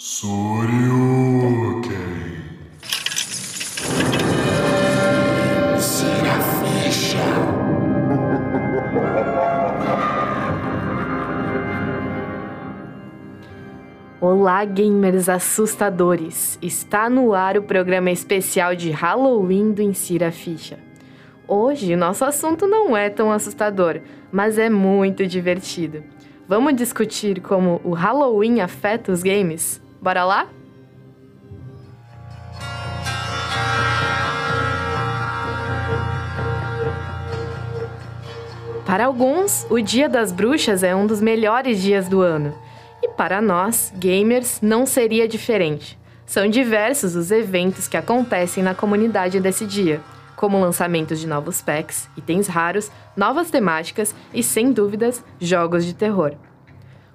Soryuken. Tira a ficha. Olá, gamers assustadores! Está no ar o programa especial de Halloween do Insira Ficha. Hoje, nosso assunto não é tão assustador, mas é muito divertido. Vamos discutir como o Halloween afeta os games? Bora lá? Para alguns, o Dia das Bruxas é um dos melhores dias do ano. E para nós, gamers, não seria diferente. São diversos os eventos que acontecem na comunidade desse dia, como lançamentos de novos packs, itens raros, novas temáticas e, sem dúvidas, jogos de terror.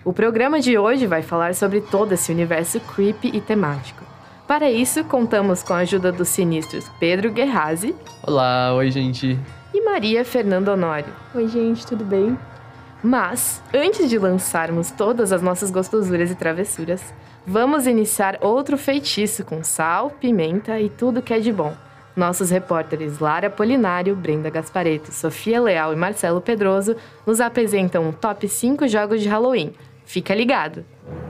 O programa de hoje vai falar sobre todo esse universo creepy e temático. Para isso, contamos com a ajuda dos sinistros Pedro Guerrazi Olá, oi gente. e Maria Fernanda Honório. Oi, gente, tudo bem? Mas, antes de lançarmos todas as nossas gostosuras e travessuras, vamos iniciar outro feitiço com sal, pimenta e tudo que é de bom. Nossos repórteres Lara Polinário, Brenda Gaspareto, Sofia Leal e Marcelo Pedroso nos apresentam um top 5 jogos de Halloween. Fica ligado!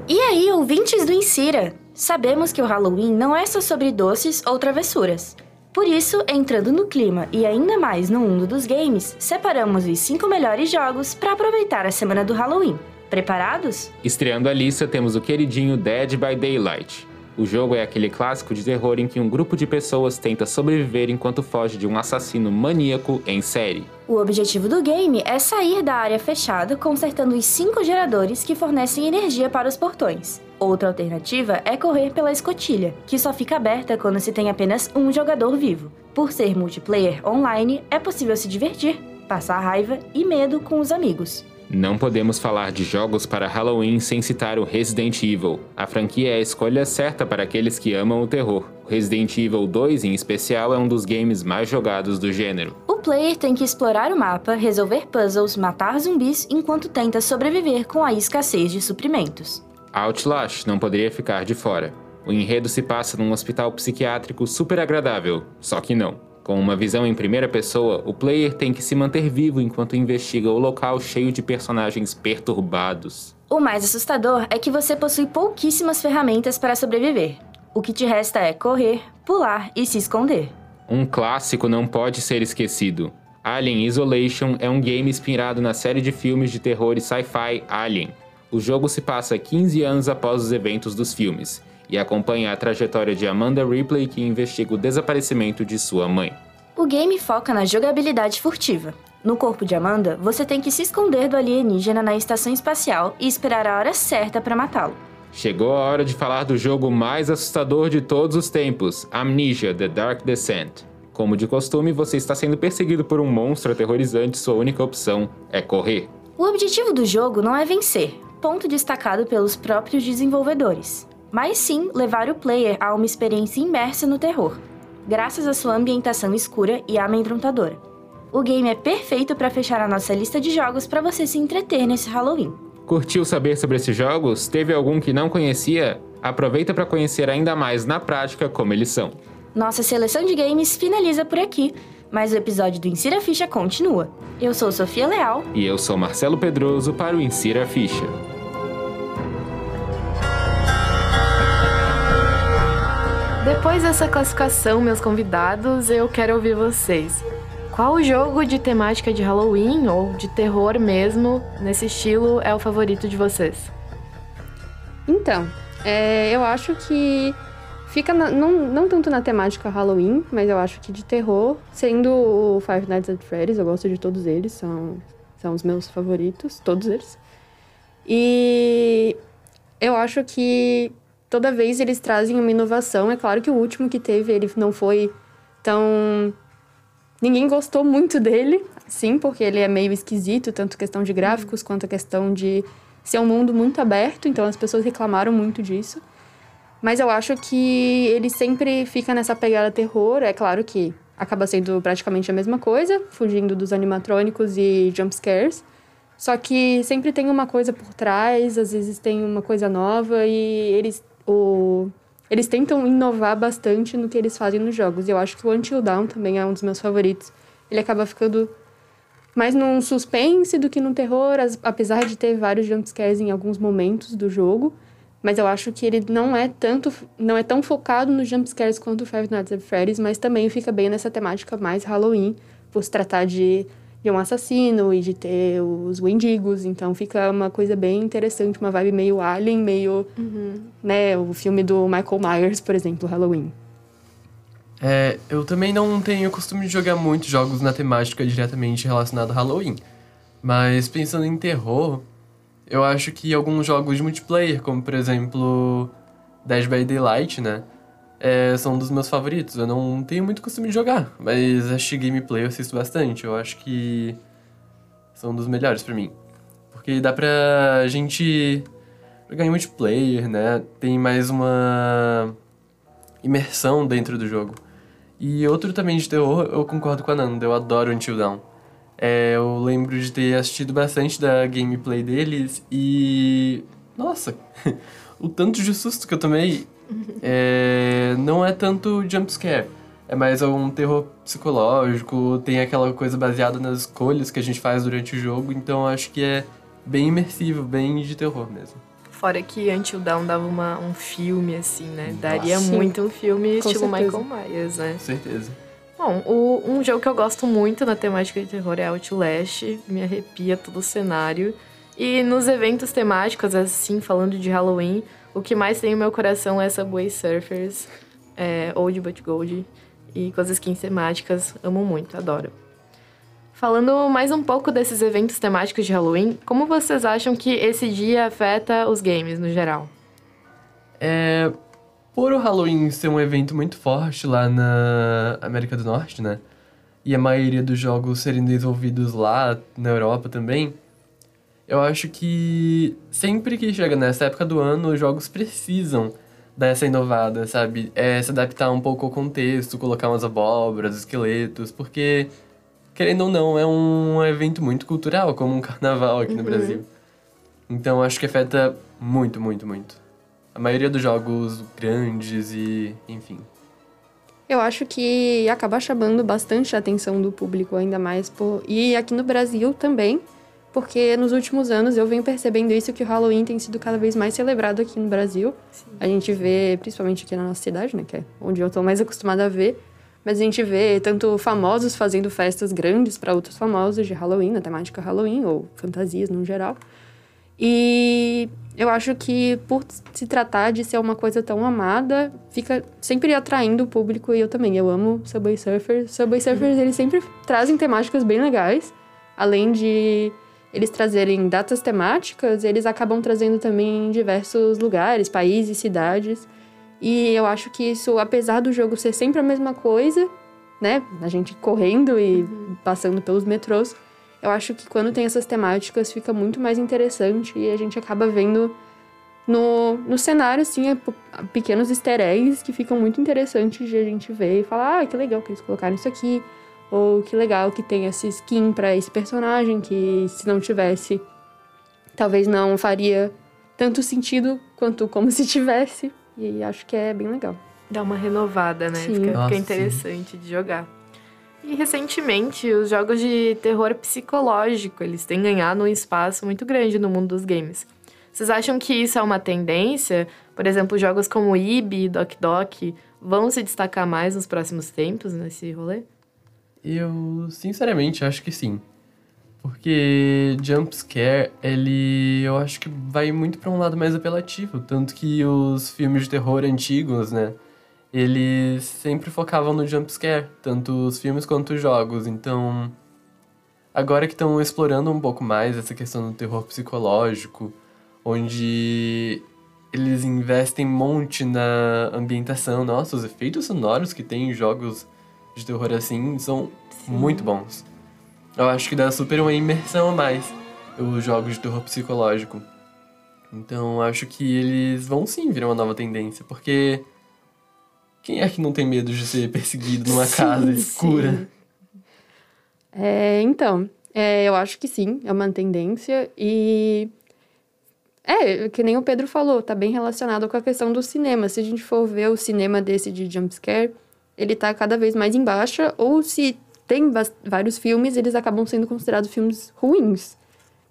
E aí, ouvintes do Insira? Sabemos que o Halloween não é só sobre doces ou travessuras. Por isso, entrando no clima e ainda mais no mundo dos games, separamos os 5 melhores jogos para aproveitar a semana do Halloween. Preparados? Estreando a lista, temos o queridinho Dead by Daylight. O jogo é aquele clássico de terror em que um grupo de pessoas tenta sobreviver enquanto foge de um assassino maníaco em série. O objetivo do game é sair da área fechada consertando os 5 geradores que fornecem energia para os portões. Outra alternativa é correr pela escotilha, que só fica aberta quando se tem apenas um jogador vivo. Por ser multiplayer online, é possível se divertir, passar raiva e medo com os amigos. Não podemos falar de jogos para Halloween sem citar o Resident Evil. A franquia é a escolha certa para aqueles que amam o terror. O Resident Evil 2, em especial, é um dos games mais jogados do gênero. O player tem que explorar o mapa, resolver puzzles, matar zumbis enquanto tenta sobreviver com a escassez de suprimentos. Outlast não poderia ficar de fora. O enredo se passa num hospital psiquiátrico super agradável, só que não. Com uma visão em primeira pessoa, o player tem que se manter vivo enquanto investiga o local cheio de personagens perturbados. O mais assustador é que você possui pouquíssimas ferramentas para sobreviver. O que te resta é correr, pular e se esconder. Um clássico não pode ser esquecido. Alien Isolation é um game inspirado na série de filmes de terror e sci-fi Alien. O jogo se passa 15 anos após os eventos dos filmes e acompanha a trajetória de Amanda Ripley, que investiga o desaparecimento de sua mãe. O game foca na jogabilidade furtiva. No corpo de Amanda, você tem que se esconder do alienígena na estação espacial e esperar a hora certa para matá-lo. Chegou a hora de falar do jogo mais assustador de todos os tempos, Amnesia: The Dark Descent. Como de costume, você está sendo perseguido por um monstro aterrorizante, sua única opção é correr. O objetivo do jogo não é vencer, ponto destacado pelos próprios desenvolvedores, mas sim levar o player a uma experiência imersa no terror, graças à sua ambientação escura e amedrontadora. O game é perfeito para fechar a nossa lista de jogos para você se entreter nesse Halloween. Curtiu saber sobre esses jogos? Teve algum que não conhecia? Aproveita para conhecer ainda mais na prática como eles são. Nossa seleção de games finaliza por aqui, mas o episódio do Insira Ficha continua. Eu sou Sofia Leal. E eu sou Marcelo Pedroso para o Insira Ficha. Depois dessa classificação, meus convidados, eu quero ouvir vocês. Qual jogo de temática de Halloween ou de terror mesmo, nesse estilo, é o favorito de vocês? Então, é, eu acho que fica na- não, não tanto na temática Halloween, mas eu acho que de terror, sendo o Five Nights at Freddy's, eu gosto de todos eles, são, são os meus favoritos, todos eles. E eu acho que toda vez eles trazem uma inovação. É claro que o último que teve, ele não foi tão. Ninguém gostou muito dele, sim, porque ele é meio esquisito, tanto questão de gráficos quanto a questão de ser um mundo muito aberto, então as pessoas reclamaram muito disso. Mas eu acho que ele sempre fica nessa pegada terror. É claro que acaba sendo praticamente a mesma coisa, fugindo dos animatrônicos e jumpscares. Só que sempre tem uma coisa por trás, às vezes tem uma coisa nova e eles o... eles tentam inovar bastante no que eles fazem nos jogos. Eu acho que o Until Dawn também é um dos meus favoritos. Ele acaba ficando mais num suspense do que no terror, apesar de ter vários jumpscares em alguns momentos do jogo. Mas eu acho que ele não é tanto, não é tão focado nos jumpscares quanto o Five Nights at Freddy's, mas também fica bem nessa temática mais Halloween, por se tratar de, de um assassino e de ter os Wendigos, então fica uma coisa bem interessante, uma vibe meio Alien, meio, uhum. né, o filme do Michael Myers, por exemplo, Halloween. É, eu também não tenho costume de jogar muitos jogos na temática diretamente relacionada a Halloween. Mas pensando em terror, eu acho que alguns jogos de multiplayer, como por exemplo Dead by Daylight, né? É, são um dos meus favoritos. Eu não tenho muito costume de jogar, mas acho gameplay eu assisto bastante. Eu acho que são um dos melhores para mim. Porque dá pra gente jogar em multiplayer, né? Tem mais uma imersão dentro do jogo. E outro também de terror, eu concordo com a Nanda, eu adoro Until Dawn. É, eu lembro de ter assistido bastante da gameplay deles e. Nossa! o tanto de susto que eu tomei é, não é tanto jumpscare. É mais um terror psicológico, tem aquela coisa baseada nas escolhas que a gente faz durante o jogo, então acho que é bem imersivo, bem de terror mesmo. Fora que Until Dawn dava uma, um filme, assim, né? Daria Nossa. muito um filme Com estilo certeza. Michael Myers, né? Com certeza. Bom, o, um jogo que eu gosto muito na temática de terror é Outlast, me arrepia todo o cenário. E nos eventos temáticos, assim, falando de Halloween, o que mais tem no meu coração é Subway Surfers, é, Old But Gold e com as skins temáticas, amo muito, adoro. Falando mais um pouco desses eventos temáticos de Halloween, como vocês acham que esse dia afeta os games no geral? É, por o Halloween ser um evento muito forte lá na América do Norte, né? E a maioria dos jogos serem desenvolvidos lá na Europa também, eu acho que sempre que chega nessa época do ano, os jogos precisam dessa inovada, sabe? É se adaptar um pouco ao contexto, colocar umas abóboras, esqueletos, porque, querendo ou não, é um evento muito cultural, como um carnaval aqui no uhum. Brasil. Então acho que afeta muito, muito, muito a maioria dos jogos grandes e enfim. Eu acho que acaba chamando bastante a atenção do público, ainda mais por. E aqui no Brasil também, porque nos últimos anos eu venho percebendo isso que o Halloween tem sido cada vez mais celebrado aqui no Brasil. Sim. A gente vê, principalmente aqui na nossa cidade, né, que é onde eu tô mais acostumada a ver, mas a gente vê tanto famosos fazendo festas grandes para outros famosos de Halloween, na temática Halloween ou fantasias no geral. E eu acho que por se tratar de ser uma coisa tão amada, fica sempre atraindo o público e eu também. Eu amo Subway Surfers. Subway Surfers, eles sempre trazem temáticas bem legais. Além de eles trazerem datas temáticas, eles acabam trazendo também diversos lugares, países, cidades. E eu acho que isso, apesar do jogo ser sempre a mesma coisa, né? A gente correndo e uhum. passando pelos metrôs, eu acho que quando tem essas temáticas fica muito mais interessante e a gente acaba vendo no, no cenário, assim, é pequenos easter eggs que ficam muito interessantes de a gente ver e falar, ah, que legal que eles colocaram isso aqui, ou que legal que tem essa skin para esse personagem que se não tivesse, talvez não faria tanto sentido quanto como se tivesse. E acho que é bem legal. Dá uma renovada, né? Sim. Fica, Nossa, fica interessante sim. de jogar. E recentemente, os jogos de terror psicológico, eles têm ganhado um espaço muito grande no mundo dos games. Vocês acham que isso é uma tendência? Por exemplo, jogos como Ibi e Doc Doc vão se destacar mais nos próximos tempos nesse rolê? Eu, sinceramente, acho que sim. Porque jumpscare, ele eu acho que vai muito para um lado mais apelativo. Tanto que os filmes de terror antigos, né? eles sempre focavam no jumpscare, tanto os filmes quanto os jogos. Então, agora que estão explorando um pouco mais essa questão do terror psicológico, onde eles investem um monte na ambientação. Nossa, os efeitos sonoros que tem em jogos de terror assim são Sim. muito bons. Eu acho que dá super uma imersão a mais os jogos de terror psicológico. Então, acho que eles vão sim virar uma nova tendência, porque quem é que não tem medo de ser perseguido numa sim, casa escura? É, então, é, eu acho que sim, é uma tendência. E É, que nem o Pedro falou, tá bem relacionado com a questão do cinema. Se a gente for ver o cinema desse de jumpscare, ele tá cada vez mais em baixa, ou se tem vários filmes, eles acabam sendo considerados filmes ruins.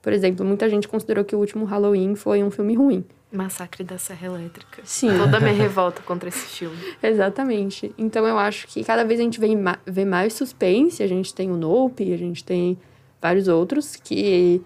Por exemplo, muita gente considerou que o último Halloween foi um filme ruim. Massacre da Serra Elétrica. Sim. Toda minha revolta contra esse filme. Exatamente. Então eu acho que cada vez a gente vê, vê mais suspense. A gente tem o Nope, a gente tem vários outros que,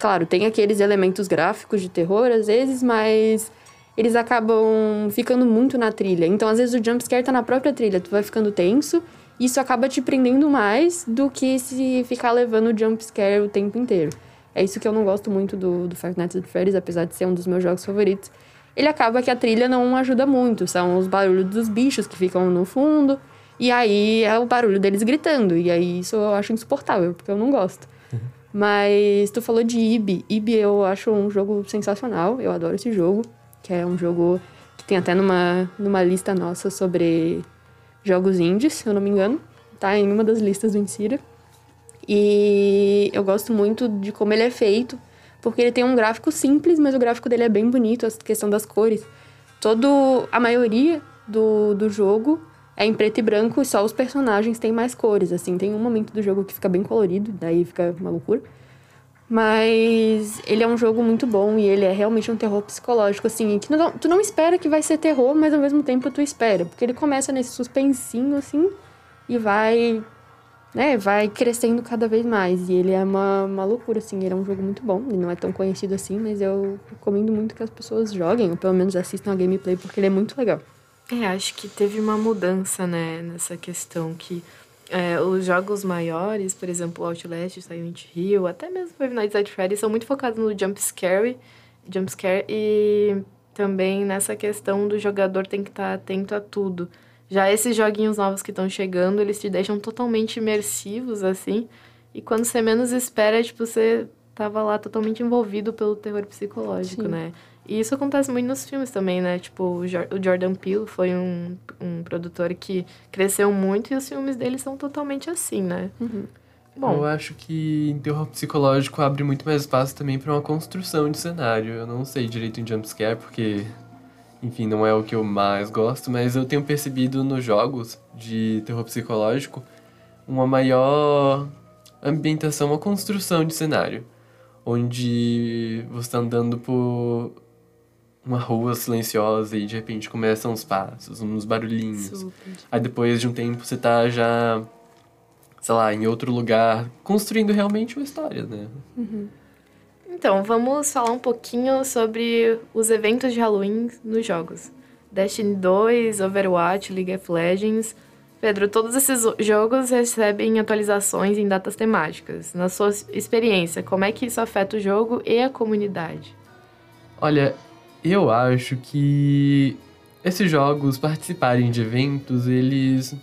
claro, tem aqueles elementos gráficos de terror às vezes, mas eles acabam ficando muito na trilha. Então às vezes o jumpscare tá na própria trilha, tu vai ficando tenso. E isso acaba te prendendo mais do que se ficar levando o jumpscare o tempo inteiro. É isso que eu não gosto muito do, do Five Nights at Freddy's, apesar de ser um dos meus jogos favoritos. Ele acaba que a trilha não ajuda muito, são os barulhos dos bichos que ficam no fundo, e aí é o barulho deles gritando, e aí isso eu acho insuportável, porque eu não gosto. Uhum. Mas tu falou de Ibi. Ibi eu acho um jogo sensacional, eu adoro esse jogo, que é um jogo que tem até numa, numa lista nossa sobre jogos indies, se eu não me engano. Tá em uma das listas do Insira. E eu gosto muito de como ele é feito, porque ele tem um gráfico simples, mas o gráfico dele é bem bonito, a questão das cores. Todo a maioria do, do jogo é em preto e branco e só os personagens têm mais cores, assim. Tem um momento do jogo que fica bem colorido, daí fica uma loucura. Mas ele é um jogo muito bom e ele é realmente um terror psicológico, assim, que não, tu não espera que vai ser terror, mas ao mesmo tempo tu espera. Porque ele começa nesse suspensinho, assim, e vai né, vai crescendo cada vez mais. E ele é uma, uma loucura, assim. Ele é um jogo muito bom. Ele não é tão conhecido assim, mas eu recomendo muito que as pessoas joguem, ou pelo menos assistam a gameplay, porque ele é muito legal. É, acho que teve uma mudança, né, nessa questão que é, os jogos maiores, por exemplo, Outlast, Silent Hill, até mesmo Five Nights at Freddy's, são muito focados no jump scare, jump scare e também nessa questão do jogador tem que estar atento a tudo. Já esses joguinhos novos que estão chegando, eles te deixam totalmente imersivos, assim. E quando você menos espera, tipo, você tava lá totalmente envolvido pelo terror psicológico, Sim. né? E isso acontece muito nos filmes também, né? Tipo, o Jordan Peele foi um, um produtor que cresceu muito e os filmes dele são totalmente assim, né? Uhum. Bom, eu acho que terror psicológico abre muito mais espaço também para uma construção de cenário. Eu não sei direito em jumpscare, porque enfim, não é o que eu mais gosto, mas eu tenho percebido nos jogos de terror psicológico uma maior ambientação, uma construção de cenário, onde você está andando por uma rua silenciosa e de repente começam uns passos, uns barulhinhos. Super. Aí depois de um tempo você tá já, sei lá, em outro lugar, construindo realmente uma história, né? Uhum. Então, vamos falar um pouquinho sobre os eventos de Halloween nos jogos. Destiny 2, Overwatch, League of Legends. Pedro, todos esses jogos recebem atualizações em datas temáticas. Na sua experiência, como é que isso afeta o jogo e a comunidade? Olha, eu acho que esses jogos participarem de eventos, eles.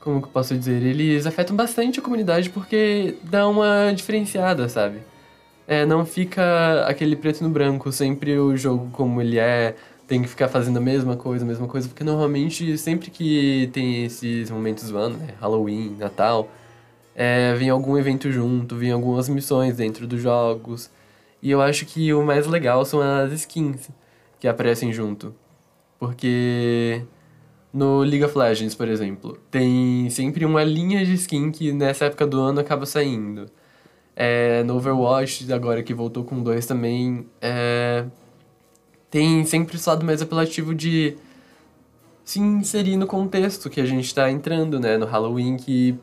Como que eu posso dizer? Eles afetam bastante a comunidade porque dá uma diferenciada, sabe? é, não fica aquele preto no branco, sempre o jogo como ele é, tem que ficar fazendo a mesma coisa, a mesma coisa, porque normalmente sempre que tem esses momentos do ano, né, Halloween, Natal, é, vem algum evento junto, vem algumas missões dentro dos jogos, e eu acho que o mais legal são as skins que aparecem junto, porque no League of Legends, por exemplo, tem sempre uma linha de skin que nessa época do ano acaba saindo. É, no Overwatch, agora que voltou com dois também, é, tem sempre esse lado mais apelativo de se inserir no contexto que a gente está entrando, né? No Halloween, que,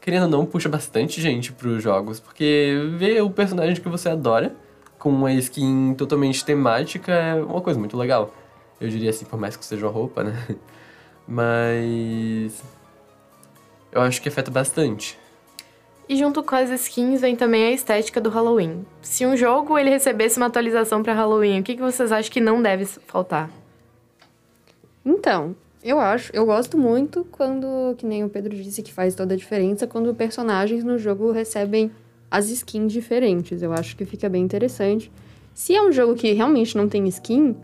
querendo ou não, puxa bastante gente para os jogos, porque ver o personagem que você adora com uma skin totalmente temática é uma coisa muito legal. Eu diria assim, por mais que seja uma roupa, né? Mas. Eu acho que afeta bastante. E junto com as skins vem também a estética do Halloween. Se um jogo ele recebesse uma atualização para Halloween, o que, que vocês acham que não deve faltar? Então, eu acho, eu gosto muito quando, que nem o Pedro disse, que faz toda a diferença quando personagens no jogo recebem as skins diferentes. Eu acho que fica bem interessante. Se é um jogo que realmente não tem skin,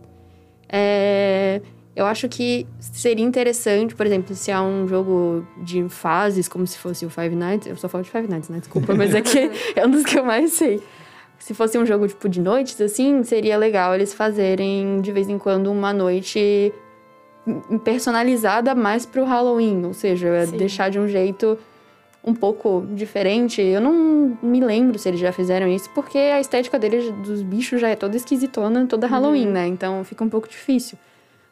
é, eu acho que seria interessante, por exemplo, se há um jogo de fases, como se fosse o Five Nights. Eu só falo de Five Nights, né? Desculpa, mas é que é um dos que eu mais sei. Se fosse um jogo tipo de noites, assim, seria legal eles fazerem de vez em quando uma noite personalizada mais pro Halloween, ou seja, Sim. deixar de um jeito um pouco diferente. Eu não me lembro se eles já fizeram isso, porque a estética deles, dos bichos, já é toda esquisitona, toda Halloween, né? Então fica um pouco difícil.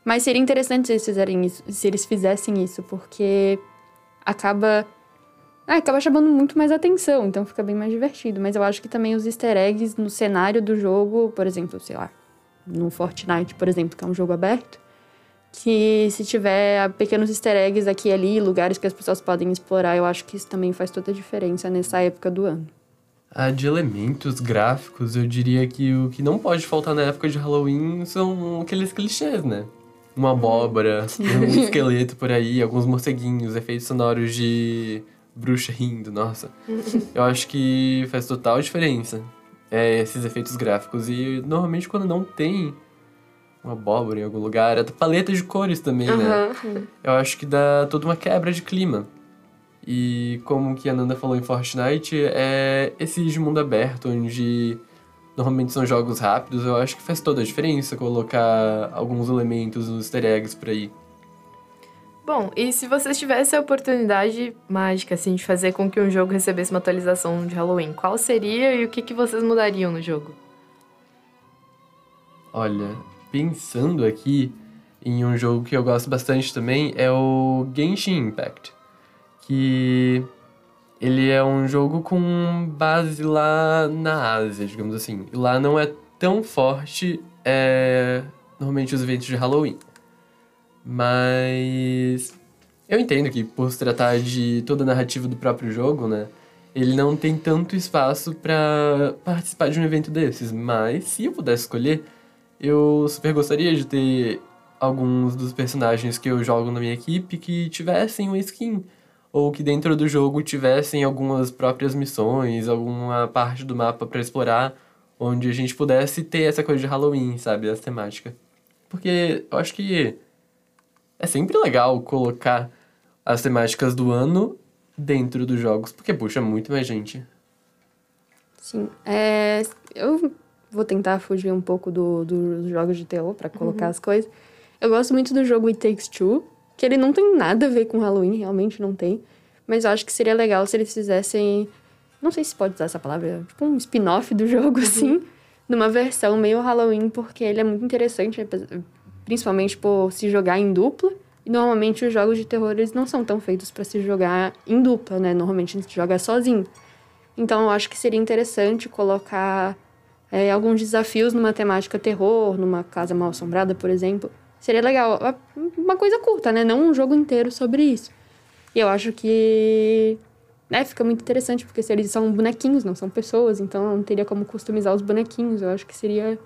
Mas seria interessante se eles fizerem isso, se eles fizessem isso, porque acaba. Ah, acaba chamando muito mais atenção, então fica bem mais divertido. Mas eu acho que também os easter eggs no cenário do jogo, por exemplo, sei lá, no Fortnite, por exemplo, que é um jogo aberto, que se tiver pequenos easter eggs aqui e ali, lugares que as pessoas podem explorar, eu acho que isso também faz toda a diferença nessa época do ano. Ah, de elementos gráficos, eu diria que o que não pode faltar na época de Halloween são aqueles clichês, né? Uma abóbora, um esqueleto por aí, alguns morceguinhos, efeitos sonoros de bruxa rindo, nossa. Eu acho que faz total diferença é, esses efeitos gráficos. E normalmente quando não tem uma abóbora em algum lugar, a paleta de cores também, né? Aham. Eu acho que dá toda uma quebra de clima. E como que a Nanda falou em Fortnite, é esse de mundo aberto, onde normalmente são jogos rápidos, eu acho que faz toda a diferença colocar alguns elementos nos easter eggs por aí. Bom, e se vocês tivessem a oportunidade mágica, assim, de fazer com que um jogo recebesse uma atualização de Halloween, qual seria e o que, que vocês mudariam no jogo? Olha, pensando aqui em um jogo que eu gosto bastante também, é o Genshin Impact. Que ele é um jogo com base lá na Ásia, digamos assim. Lá não é tão forte é, normalmente os eventos de Halloween. Mas eu entendo que por se tratar de toda a narrativa do próprio jogo, né? Ele não tem tanto espaço pra participar de um evento desses. Mas se eu pudesse escolher, eu super gostaria de ter alguns dos personagens que eu jogo na minha equipe que tivessem uma skin. Ou que dentro do jogo tivessem algumas próprias missões, alguma parte do mapa pra explorar, onde a gente pudesse ter essa coisa de Halloween, sabe? Essa temática. Porque eu acho que é sempre legal colocar as temáticas do ano dentro dos jogos, porque puxa muito mais gente. Sim. É, eu vou tentar fugir um pouco do, do- dos jogos de terror pra colocar as coisas. Eu gosto muito do jogo It Takes Two, que ele não tem nada a ver com Halloween, realmente não tem. Mas eu acho que seria legal se eles fizessem. Não sei se pode usar essa palavra, tipo um spin-off do jogo, assim, numa versão meio Halloween, porque ele é muito interessante, principalmente por se jogar em dupla. E normalmente os jogos de terror eles não são tão feitos pra se jogar em dupla, né? Normalmente a gente joga sozinho. Então eu acho que seria interessante colocar é, alguns desafios numa temática terror, numa casa mal assombrada, por exemplo. Seria legal. Uma coisa curta, né? Não um jogo inteiro sobre isso. E eu acho que. Né, fica muito interessante, porque se eles são bonequinhos, não são pessoas, então não teria como customizar os bonequinhos. Eu acho que seria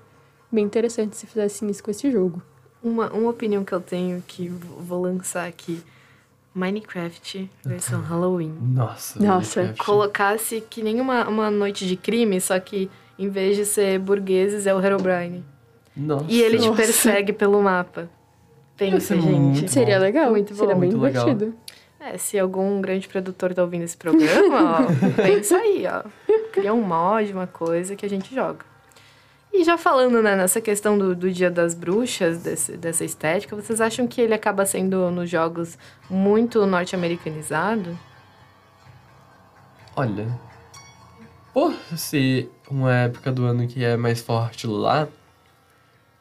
bem interessante se fizessem isso com esse jogo. Uma, uma opinião que eu tenho que vou lançar aqui: Minecraft versão Halloween. Nossa. Nossa, Minecraft. Colocasse que nem uma, uma noite de crime, só que em vez de ser burgueses, é o Herobrine. Nossa. E ele te Nossa. persegue pelo mapa. Pensa, ser gente. Seria legal, Muito bom. seria bem Muito legal. divertido. É, se algum grande produtor tá ouvindo esse programa, ó, pensa aí, ó. Cria um mod, uma coisa que a gente joga. E já falando né, nessa questão do, do Dia das Bruxas, desse- dessa estética, vocês acham que ele acaba sendo, nos jogos, muito norte-americanizado? Olha, por ser uma época do ano que é mais forte lá,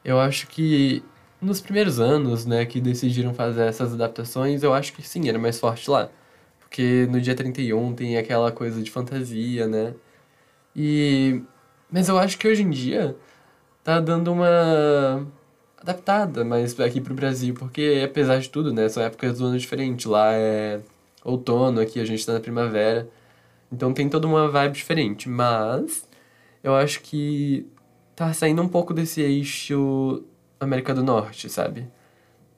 eu acho que nos primeiros anos, né, que decidiram fazer essas adaptações, eu acho que sim, era mais forte lá. Porque no dia 31 tem aquela coisa de fantasia, né? E. Mas eu acho que hoje em dia tá dando uma adaptada mais aqui pro Brasil, porque apesar de tudo, né, são épocas do ano diferentes. Lá é outono, aqui a gente tá na primavera. Então tem toda uma vibe diferente, mas eu acho que tá saindo um pouco desse eixo América do Norte, sabe?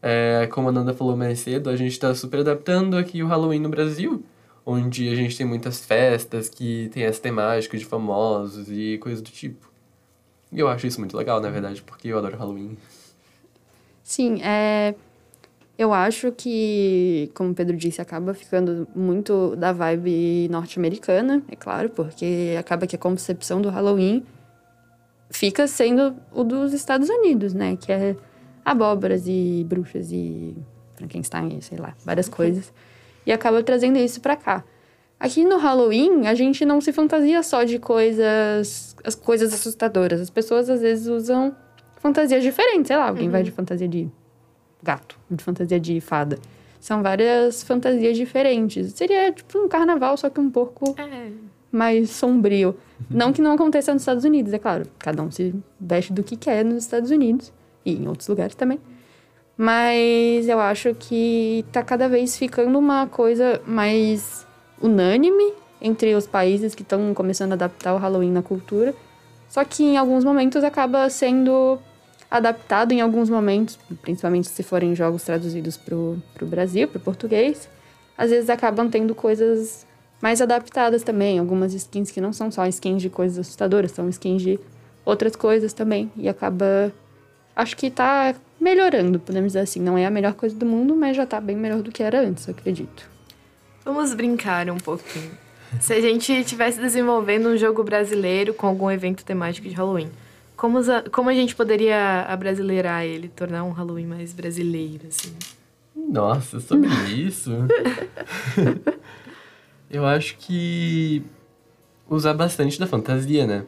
É, como a Nanda falou mais cedo, a gente tá super adaptando aqui o Halloween no Brasil, onde a gente tem muitas festas que tem essa temática de famosos e coisas do tipo. E eu acho isso muito legal, na verdade, porque eu adoro Halloween. Sim, é. Eu acho que, como o Pedro disse, acaba ficando muito da vibe norte-americana, é claro, porque acaba que a concepção do Halloween fica sendo o dos Estados Unidos, né? Que é abóboras e bruxas e Frankenstein, sei lá, várias coisas. E acaba trazendo isso pra cá. Aqui no Halloween, a gente não se fantasia só de coisas, as coisas assustadoras. As pessoas às vezes usam fantasias diferentes, sei lá, alguém vai de fantasia de gato, de fantasia de fada. São várias fantasias diferentes. Seria tipo um carnaval, só que um pouco É. mais sombrio. Não que não aconteça nos Estados Unidos, é claro. Cada um se veste do que quer nos Estados Unidos e em outros lugares também. Mas eu acho que tá cada vez ficando uma coisa mais unânime entre os países que estão começando a adaptar o Halloween na cultura. Só que em alguns momentos acaba sendo adaptado em alguns momentos, principalmente se forem jogos traduzidos pro, pro Brasil, pro português. Às vezes acabam tendo coisas mais adaptadas também, algumas skins que não são só skins de coisas assustadoras, são skins de outras coisas também. E acaba. Acho que tá melhorando, podemos dizer assim. Não é a melhor coisa do mundo, mas já tá bem melhor do que era antes, eu acredito. Vamos brincar um pouquinho. Se a gente estivesse desenvolvendo um jogo brasileiro com algum evento temático de Halloween, como, como a gente poderia abrasileirar ele, tornar um Halloween mais brasileiro, assim? Nossa, sobre isso. eu acho que usar bastante da fantasia, né?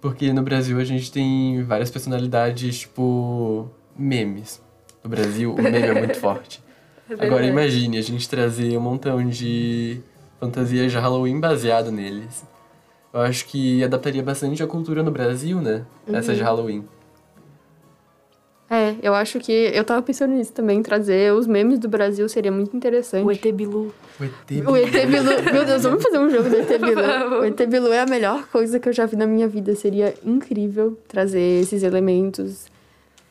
Porque no Brasil a gente tem várias personalidades, tipo, memes. No Brasil, o meme é muito forte. É Agora imagine a gente trazer um montão de fantasias de Halloween baseado neles. Eu acho que adaptaria bastante a cultura no Brasil, né? Essa Uhum. de Halloween. É, eu acho que. Eu tava pensando nisso também, trazer os memes do Brasil seria muito interessante. O ET Bilu. O ET O ET Bilu. Meu Deus, vamos fazer um jogo do ET Bilu. Vamos. O ET Bilu é a melhor coisa que eu já vi na minha vida. Seria incrível trazer esses elementos.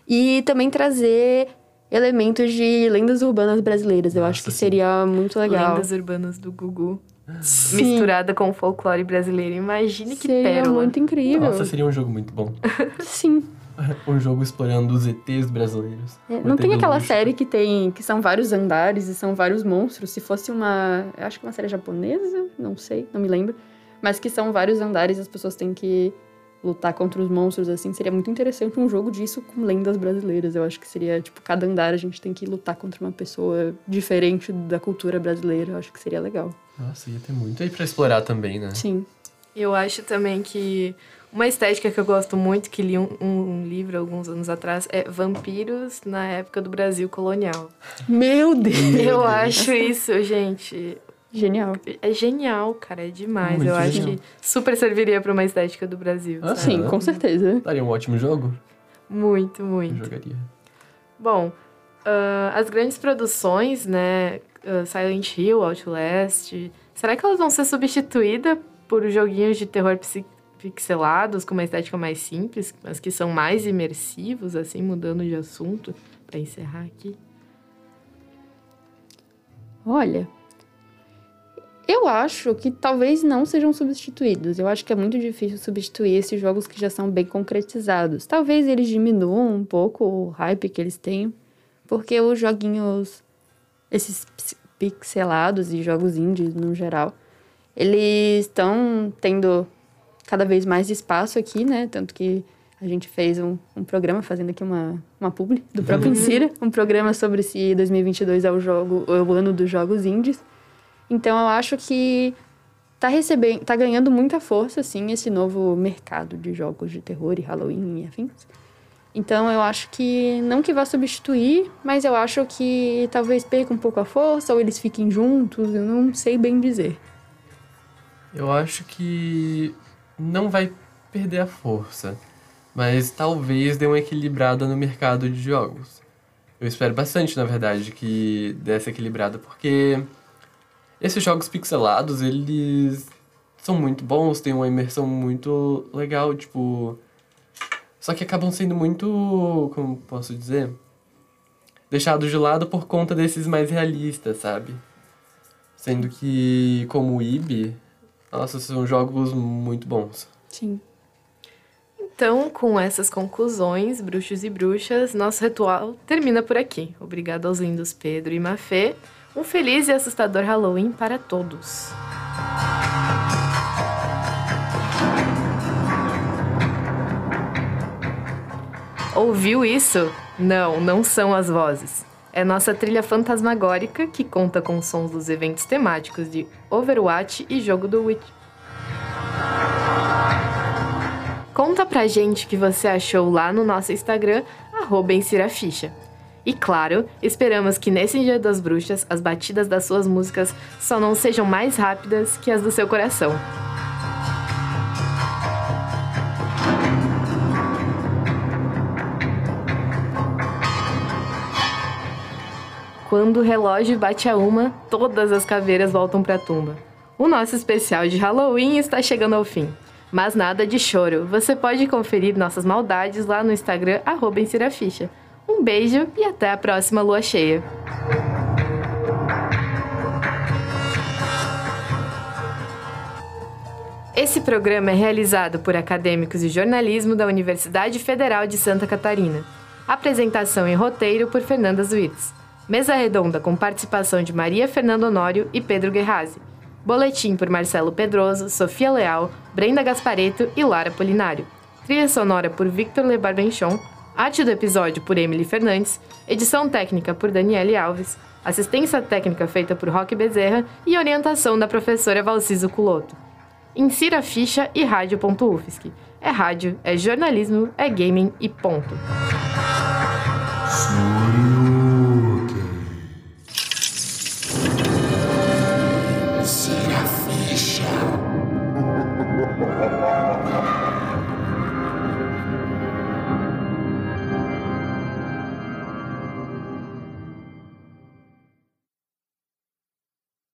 E também trazer elementos de lendas urbanas brasileiras. Eu acho Nossa, que sim. seria muito legal. Lendas urbanas do Gugu. Sim. Misturada com o folclore brasileiro. Imagine que Seria pérola. muito incrível. Nossa, seria um jogo muito bom. Sim. Um jogo explorando os ETs brasileiros. É, não ET tem aquela Bilu. série que tem que são vários andares e são vários monstros. Se fosse uma, eu acho que uma série japonesa, não sei, não me lembro, mas que são vários andares e as pessoas têm que lutar contra os monstros assim. Seria muito interessante um jogo disso com lendas brasileiras. Eu acho que seria tipo cada andar a gente tem que lutar contra uma pessoa diferente da cultura brasileira. Eu acho que seria legal. Nossa, ia ter muito aí pra explorar também, né? Sim. Eu acho também que uma estética que eu gosto muito, que li um, um livro alguns anos atrás, é vampiros na época do Brasil colonial. Meu Deus. Eu acho isso, gente. Genial. É genial, cara, é demais. Muito eu acho genial. que super serviria pra uma estética do Brasil. Ah? Sim, com certeza. Daria um ótimo jogo. Muito, Eu muito. jogaria. Bom, ah, as grandes produções, né? ah, Silent Hill, Outlast, será que elas vão ser substituídas por joguinhos de terror pixelados com uma estética mais simples, mas que são mais imersivos, assim, mudando de assunto, pra encerrar aqui? Olha, eu acho que talvez não sejam substituídos. Eu acho que é muito difícil substituir esses jogos que já são bem concretizados. Talvez eles diminuam um pouco o hype que eles têm, porque os joguinhos, esses pixelados e jogos indies no geral, eles estão tendo cada vez mais espaço aqui, né? Tanto que a gente fez um, um programa, fazendo aqui uma, uma publi do próprio Insira, um programa sobre se 2022 é o, jogo, é o ano dos jogos indies. Então eu acho que tá recebendo, tá ganhando muita força, assim, esse novo mercado de jogos de terror e Halloween e afins. Então eu acho que, não que vá substituir, mas eu acho que talvez perca um pouco a força, ou eles fiquem juntos, eu não sei bem dizer. Eu acho que não vai perder a força, mas talvez dê uma equilibrada no mercado de jogos. Eu espero bastante, na verdade, que dê essa equilibrada, porque esses jogos pixelados, eles são muito bons, têm uma imersão muito legal, tipo. Só que acabam sendo muito. Como posso dizer? Deixados de lado por conta desses mais realistas, sabe? Sendo que, como o IB, nossa, são jogos muito bons. Sim. Então, com essas conclusões, bruxos e bruxas, nosso ritual termina por aqui. Obrigado aos lindos Pedro e Mafê. Um feliz e assustador Halloween para todos. Ouviu isso? Não, não são as vozes. É nossa trilha fantasmagórica que conta com sons dos eventos temáticos de Overwatch e jogo do Witch. Conta pra gente o que você achou lá no nosso Instagram, arroba. E claro, esperamos que nesse Dia das Bruxas as batidas das suas músicas só não sejam mais rápidas que as do seu coração. Quando o relógio bate a uma, todas as caveiras voltam para a tumba. O nosso especial de Halloween está chegando ao fim. Mas nada de choro. Você pode conferir nossas maldades lá no Instagram, arroba Um beijo e até a próxima lua cheia. Esse programa é realizado por acadêmicos de jornalismo da Universidade Federal de Santa Catarina. Apresentação e roteiro por Fernanda Zuites. Mesa redonda com participação de Maria Fernanda Honório e Pedro Guerrazi. Boletim por Marcelo Pedroso, Sofia Leal, Brenda Gaspareto e Lara Polinário. Trilha sonora por Victor Lebarbenchon. Arte do episódio por Emily Fernandes. Edição técnica por Daniele Alves. Assistência técnica feita por Roque Bezerra e orientação da professora Valciso Culoto. Insira a ficha e rádio.ufsc. É rádio, é jornalismo, é gaming e ponto.